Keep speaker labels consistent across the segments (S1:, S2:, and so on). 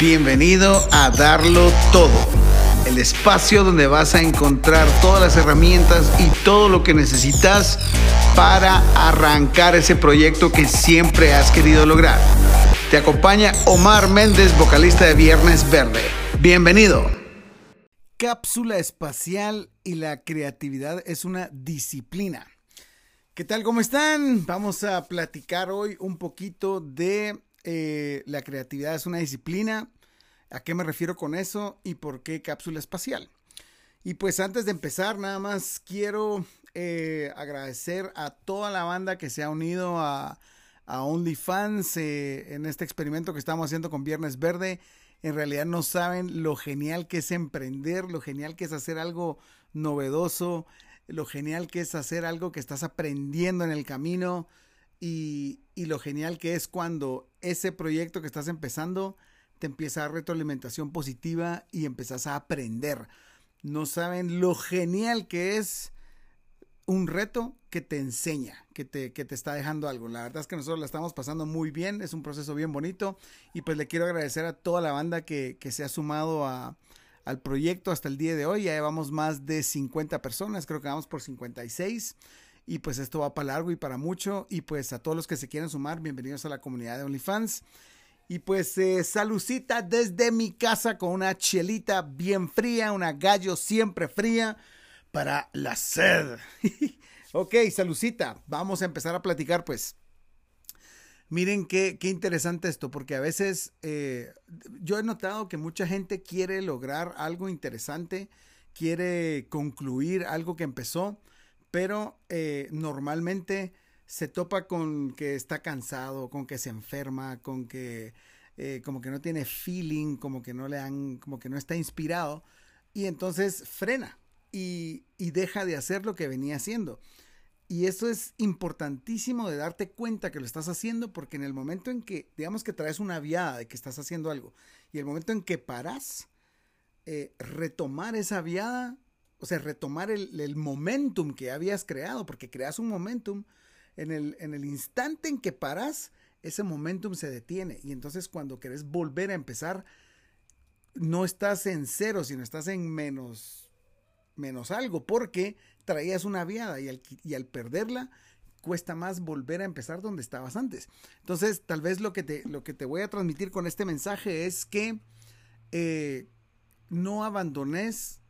S1: Bienvenido a Darlo Todo, el espacio donde vas a encontrar todas las herramientas y todo lo que necesitas para arrancar ese proyecto que siempre has querido lograr. Te acompaña Omar Méndez, vocalista de Viernes Verde. Bienvenido. Cápsula espacial y la creatividad es una disciplina. ¿Qué tal? ¿Cómo están? Vamos a platicar hoy un poquito de eh, la creatividad es una disciplina. ¿A qué me refiero con eso y por qué cápsula espacial? Y pues antes de empezar, nada más quiero eh, agradecer a toda la banda que se ha unido a, OnlyFans eh, en este experimento que estamos haciendo con Viernes Verde. En realidad no saben lo genial que es emprender, lo genial que es hacer algo novedoso, lo genial que es hacer algo que estás aprendiendo en el camino y, lo genial que es cuando ese proyecto que estás empezando te empieza a dar retroalimentación positiva y empezás a aprender. No saben lo genial que es un reto que te enseña, que te, que te está dejando algo. La verdad es que nosotros la estamos pasando muy bien, es un proceso bien bonito y pues le quiero agradecer a toda la banda que, que se ha sumado a, al proyecto hasta el día de hoy. Ya llevamos más de 50 personas, creo que vamos por 56 y pues esto va para largo y para mucho y pues a todos los que se quieran sumar, bienvenidos a la comunidad de OnlyFans. Y pues eh, salucita desde mi casa con una chelita bien fría, una gallo siempre fría para la sed. ok, salucita, vamos a empezar a platicar pues. Miren qué, qué interesante esto, porque a veces eh, yo he notado que mucha gente quiere lograr algo interesante, quiere concluir algo que empezó, pero eh, normalmente se topa con que está cansado, con que se enferma, con que eh, como que no tiene feeling, como que no le han, como que no está inspirado, y entonces frena y, deja de hacer lo que venía haciendo. Y eso es importantísimo de darte cuenta que lo estás haciendo porque en el momento en que, digamos que traes una viada de que estás haciendo algo y el momento en que paras, eh, retomar esa viada, o sea, retomar el, el, momentum que habías creado, porque creas un momentum en el, en el instante en que paras, ese momentum se detiene. Y entonces cuando querés volver a empezar, no estás en cero, sino estás en menos, menos algo, porque traías una viada y al, y al perderla, cuesta más volver a empezar donde estabas antes. Entonces, tal vez lo que te, lo que te voy a transmitir con este mensaje es que eh, no abandones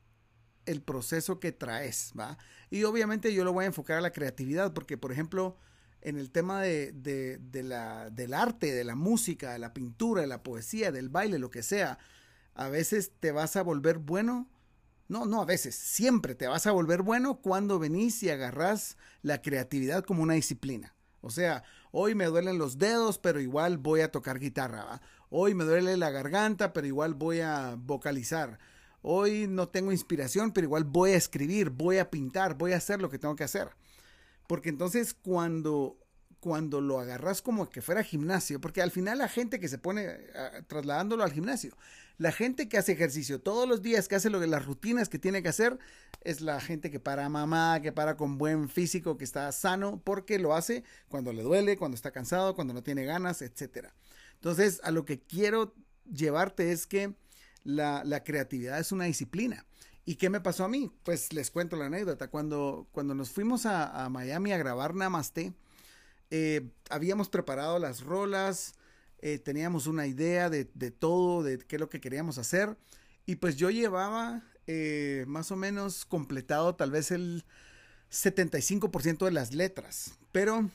S1: el proceso que traes, ¿va? Y obviamente yo lo voy a enfocar a la creatividad, porque por ejemplo, en el tema de, de, la, del arte, de la música, de la pintura, de la poesía, del baile, lo que sea, a veces te vas a volver bueno. No, no, a veces, siempre te vas a volver bueno cuando venís y agarrás la creatividad como una disciplina. O sea, hoy me duelen los dedos, pero igual voy a tocar guitarra. ¿va? Hoy me duele la garganta, pero igual voy a vocalizar. Hoy no tengo inspiración, pero igual voy a escribir, voy a pintar, voy a hacer lo que tengo que hacer. Porque entonces cuando, cuando lo agarras como que fuera gimnasio, porque al final la gente que se pone trasladándolo al gimnasio, la gente que hace ejercicio todos los días, que hace lo de las rutinas que tiene que hacer, es la gente que para mamá, que para con buen físico, que está sano, porque lo hace cuando le duele, cuando está cansado, cuando no tiene ganas, etc. Entonces, a lo que quiero llevarte es que la, creatividad es una disciplina. ¿Y qué me pasó a mí? Pues les cuento la anécdota. Cuando, cuando nos fuimos a, Miami a grabar Namaste, eh, habíamos preparado las rolas, eh, teníamos una idea de, todo, de qué es lo que queríamos hacer. Y pues yo llevaba eh, más o menos completado tal vez el 75% de las letras. Pero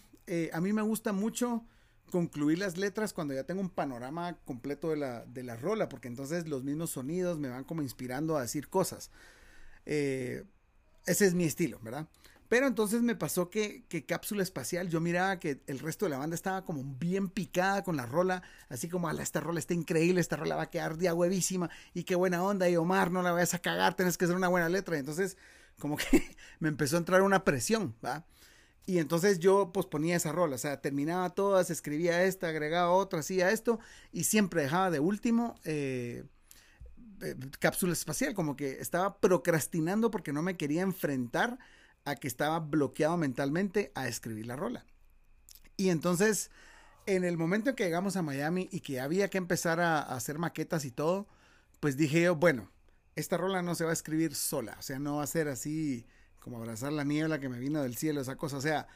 S1: a mí me gusta mucho concluir las letras cuando ya tengo un panorama completo de la, de la rola, porque entonces los mismos sonidos me van como inspirando a decir cosas. Eh, ese es mi estilo, ¿verdad? Pero entonces me pasó que, que, Cápsula Espacial, yo miraba que el resto de la banda estaba como bien picada con la rola, así como, ala, esta rola está increíble, esta rola va a quedar día huevísima, y qué buena onda, y Omar, no la vayas a cagar, tienes que hacer una buena letra. Y entonces, como que me empezó a entrar una presión, ¿va? Y entonces yo posponía esa rola, o sea, terminaba todas, escribía esta, agregaba otra, hacía esto, y siempre dejaba de último eh, eh, cápsula espacial, como que estaba procrastinando porque no me quería enfrentar a que estaba bloqueado mentalmente a escribir la rola. Y entonces en el momento en que llegamos a Miami y que había que empezar a, hacer maquetas y todo, pues dije yo, bueno, esta rola no se va a escribir sola, o sea, no va a ser así como abrazar la niebla que me vino del cielo, esa cosa, o sea,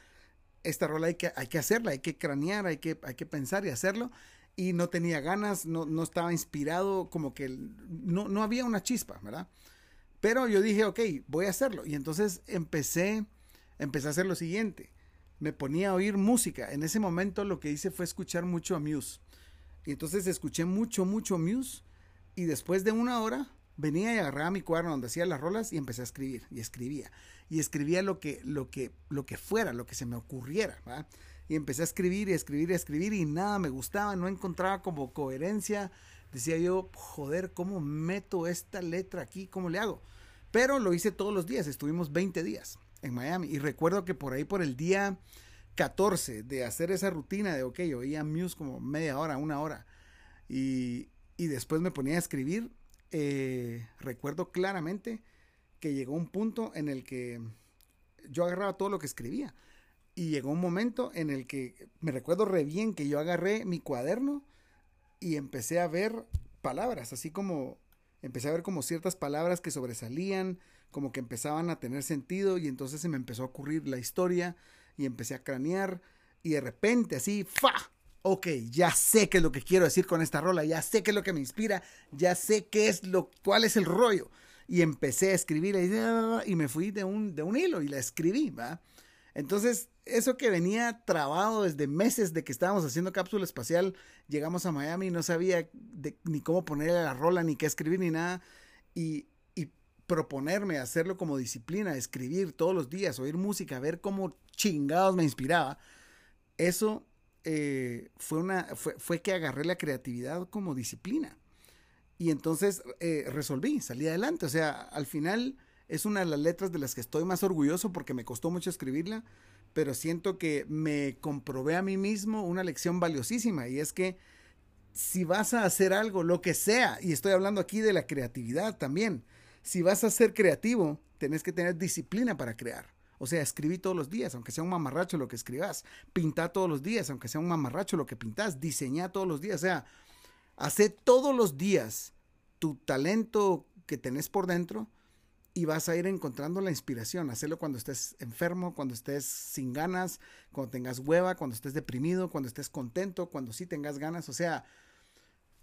S1: esta rola hay que, hay que hacerla, hay que cranear, hay que, hay que pensar y hacerlo. Y no tenía ganas, no, no estaba inspirado, como que no, no había una chispa, ¿verdad? Pero yo dije, ok, voy a hacerlo. Y entonces empecé, empecé a hacer lo siguiente me ponía a oír música. En ese momento lo que hice fue escuchar mucho a Muse. Y entonces escuché mucho, mucho Muse. Y después de una hora venía y agarraba mi cuaderno donde hacía las rolas y empecé a escribir. Y escribía. Y escribía lo que, lo que, lo que fuera, lo que se me ocurriera. Y empecé a escribir y escribir y escribir y nada me gustaba, no encontraba como coherencia. Decía yo, joder, ¿cómo meto esta letra aquí? ¿Cómo le hago? Pero lo hice todos los días, estuvimos 20 días en Miami. Y recuerdo que por ahí, por el día 14 de hacer esa rutina de, ok, oía Muse como media hora, una hora. Y, y después me ponía a escribir. Eh, recuerdo claramente que llegó un punto en el que yo agarraba todo lo que escribía. Y llegó un momento en el que me recuerdo re bien que yo agarré mi cuaderno y empecé a ver palabras, así como empecé a ver como ciertas palabras que sobresalían, como que empezaban a tener sentido y entonces se me empezó a ocurrir la historia y empecé a cranear y de repente así, ¡fa! Ok, ya sé qué es lo que quiero decir con esta rola, ya sé qué es lo que me inspira, ya sé qué es lo, cuál es el rollo. Y empecé a escribir y me fui de un, de un hilo y la escribí, ¿va? Entonces, eso que venía trabado desde meses de que estábamos haciendo cápsula espacial, llegamos a Miami y no sabía ni cómo ponerle la rola, ni qué escribir, ni nada. Y proponerme hacerlo como disciplina, escribir todos los días, oír música, ver cómo chingados me inspiraba, eso eh, fue, una, fue, que agarré la creatividad como disciplina. Y entonces eh, resolví, salí adelante. O sea, al final es una de las letras de las que estoy más orgulloso porque me costó mucho escribirla, pero siento que me comprobé a mí mismo una lección valiosísima y es que si vas a hacer algo, lo que sea, y estoy hablando aquí de la creatividad también, si vas a ser creativo, tenés que tener disciplina para crear. O sea, escribí todos los días, aunque sea un mamarracho lo que escribas. Pinta todos los días, aunque sea un mamarracho lo que pintas. Diseña todos los días. O sea, hace todos los días tu talento que tenés por dentro y vas a ir encontrando la inspiración. Hacerlo cuando estés enfermo, cuando estés sin ganas, cuando tengas hueva, cuando estés deprimido, cuando estés contento, cuando sí tengas ganas. O sea,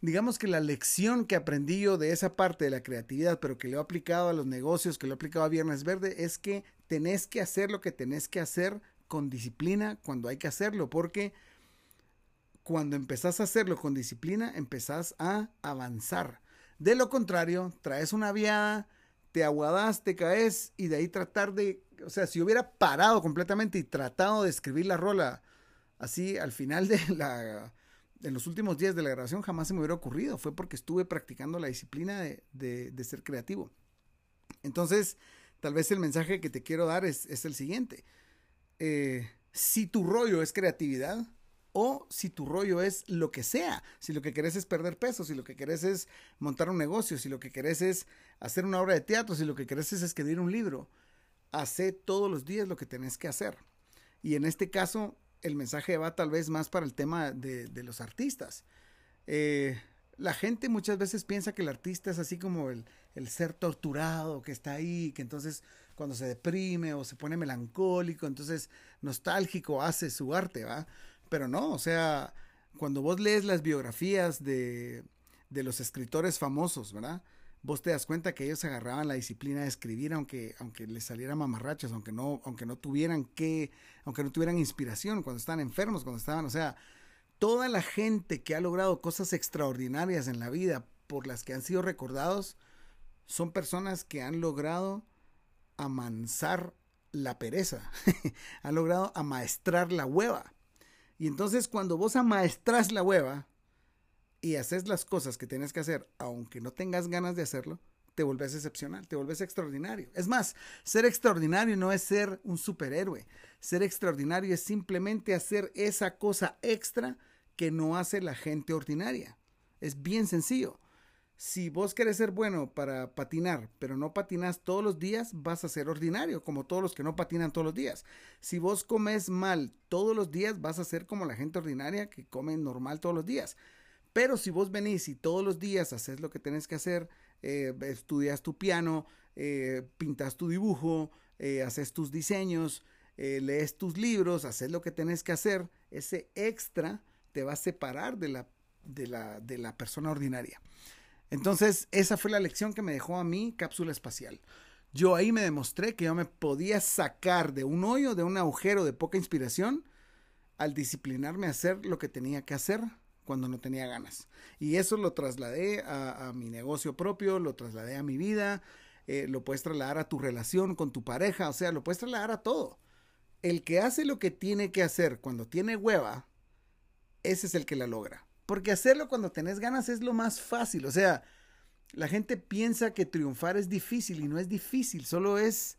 S1: digamos que la lección que aprendí yo de esa parte de la creatividad, pero que lo he aplicado a los negocios, que lo he aplicado a Viernes Verde, es que tenés que hacer lo que tenés que hacer con disciplina cuando hay que hacerlo, porque cuando empezás a hacerlo con disciplina, empezás a avanzar. De lo contrario, traes una viada, te aguadas, te caes y de ahí tratar de, o sea, si hubiera parado completamente y tratado de escribir la rola así al final de la en los últimos días de la grabación jamás se me hubiera ocurrido. Fue porque estuve practicando la disciplina de, ser creativo. Entonces, tal vez el mensaje que te quiero dar es, el siguiente. Eh, si tu rollo es creatividad o si tu rollo es lo que sea, si lo que querés es perder peso, si lo que querés es montar un negocio, si lo que querés es hacer una obra de teatro, si lo que querés es escribir un libro, hace todos los días lo que tenés que hacer. Y en este caso, el mensaje va tal vez más para el tema de, los artistas. Eh, la gente muchas veces piensa que el artista es así como el, ser torturado que está ahí, que entonces cuando se deprime o se pone melancólico, entonces nostálgico hace su arte, ¿va? Pero no, o sea, cuando vos lees las biografías de, de los escritores famosos, ¿verdad? Vos te das cuenta que ellos agarraban la disciplina de escribir aunque, aunque les saliera mamarrachos, aunque no, aunque no tuvieran que, aunque no tuvieran inspiración, cuando estaban enfermos, cuando estaban, o sea, toda la gente que ha logrado cosas extraordinarias en la vida por las que han sido recordados, son personas que han logrado amansar la pereza, han logrado amaestrar la hueva. Y entonces cuando vos amaestras la hueva, y haces las cosas que tienes que hacer, aunque no tengas ganas de hacerlo, te vuelves excepcional, te vuelves extraordinario. Es más, ser extraordinario no es ser un superhéroe. Ser extraordinario es simplemente hacer esa cosa extra que no hace la gente ordinaria. Es bien sencillo. si vos querés ser bueno para patinar, pero no patinas todos los días, vas a ser ordinario, como todos los que no patinan todos los días. Si vos comes mal todos los días, vas a ser como la gente ordinaria que come normal todos los días. Pero si vos venís y todos los días haces lo que tenés que hacer, eh, estudias tu piano, eh, pintas tu dibujo, eh, haces tus diseños, lees tus libros, haces lo que tenés que hacer, ese extra te va a separar de la, de la, de la persona ordinaria. Entonces, esa fue la lección que me dejó a mí cápsula espacial. Yo ahí me demostré que yo me podía sacar de un hoyo, de un agujero de poca inspiración, al disciplinarme a hacer lo que tenía que hacer cuando no tenía ganas. Y eso lo trasladé a, mi negocio propio, lo trasladé a mi vida, eh, lo puedes trasladar a tu relación con tu pareja, o sea, lo puedes trasladar a todo. El que hace lo que tiene que hacer cuando tiene hueva, ese es el que la logra. Porque hacerlo cuando tenés ganas es lo más fácil. O sea, la gente piensa que triunfar es difícil y no es difícil, solo es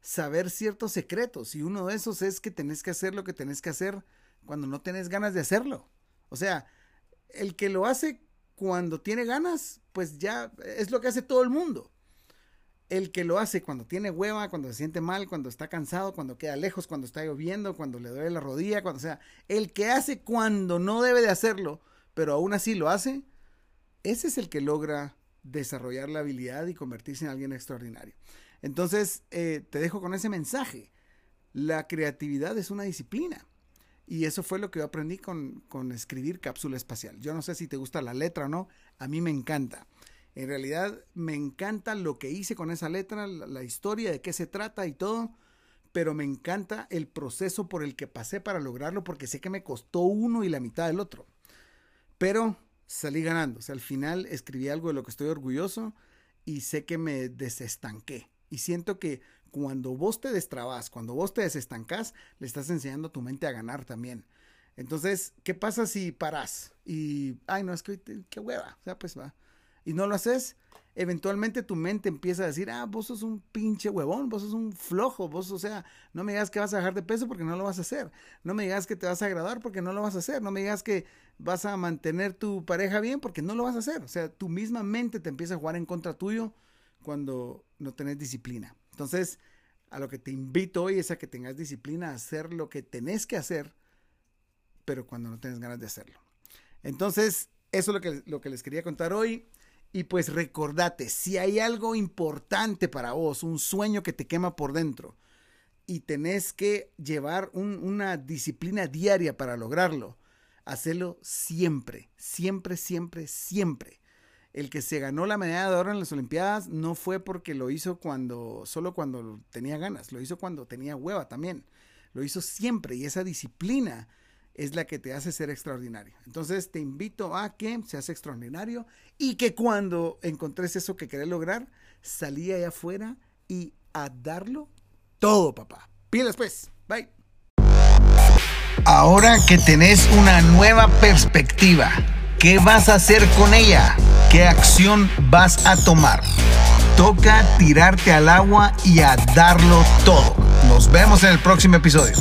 S1: saber ciertos secretos. Y uno de esos es que tenés que hacer lo que tenés que hacer cuando no tenés ganas de hacerlo. O sea, el que lo hace cuando tiene ganas, pues ya es lo que hace todo el mundo. El que lo hace cuando tiene hueva, cuando se siente mal, cuando está cansado, cuando queda lejos, cuando está lloviendo, cuando le duele la rodilla, cuando sea, el que hace cuando no debe de hacerlo, pero aún así lo hace, ese es el que logra desarrollar la habilidad y convertirse en alguien extraordinario. Entonces, eh, te dejo con ese mensaje. La creatividad es una disciplina. Y eso fue lo que yo aprendí con, escribir cápsula espacial. Yo no sé si te gusta la letra o no, a mí me encanta. En realidad me encanta lo que hice con esa letra, la historia, de qué se trata y todo, pero me encanta el proceso por el que pasé para lograrlo porque sé que me costó uno y la mitad del otro pero salí ganando. O sea, al final escribí algo de lo que estoy orgulloso y sé que me desestanqué. Y siento que cuando vos te destrabas, cuando vos te desestancás, le estás enseñando a tu mente a ganar también. Entonces, ¿qué pasa si paras? Y, ay, no, es que qué hueva. O sea, pues va. Y no lo haces, eventualmente tu mente empieza a decir, ah, vos sos un pinche huevón, vos sos un flojo, vos, o sea, no me digas que vas a dejar de peso porque no lo vas a hacer, no me digas que te vas a agradar porque no lo vas a hacer, no me digas que vas a mantener tu pareja bien porque no lo vas a hacer, o sea, tu misma mente te empieza a jugar en contra tuyo cuando no tenés disciplina. Entonces, a lo que te invito hoy es a que tengas disciplina a hacer lo que tenés que hacer, pero cuando no tenés ganas de hacerlo. Entonces, eso es lo que, lo que les quería contar hoy. Y pues recordate, si hay algo importante para vos, un sueño que te quema por dentro, y tenés que llevar una disciplina diaria para lograrlo, hacelo siempre, siempre, siempre, siempre. El que se ganó la medalla de oro en las Olimpiadas no fue porque lo hizo cuando, solo cuando tenía ganas, lo hizo cuando tenía hueva también. Lo hizo siempre y esa disciplina es la que te hace ser extraordinario. Entonces te invito a que seas extraordinario y que cuando encontres eso que querés lograr, salí allá afuera y a darlo todo, papá. Pilas pues. Bye. Ahora que tenés una nueva perspectiva, ¿qué vas a hacer con ella? ¿Qué acción vas a tomar? Toca tirarte al agua y a darlo todo. Nos vemos en el próximo episodio.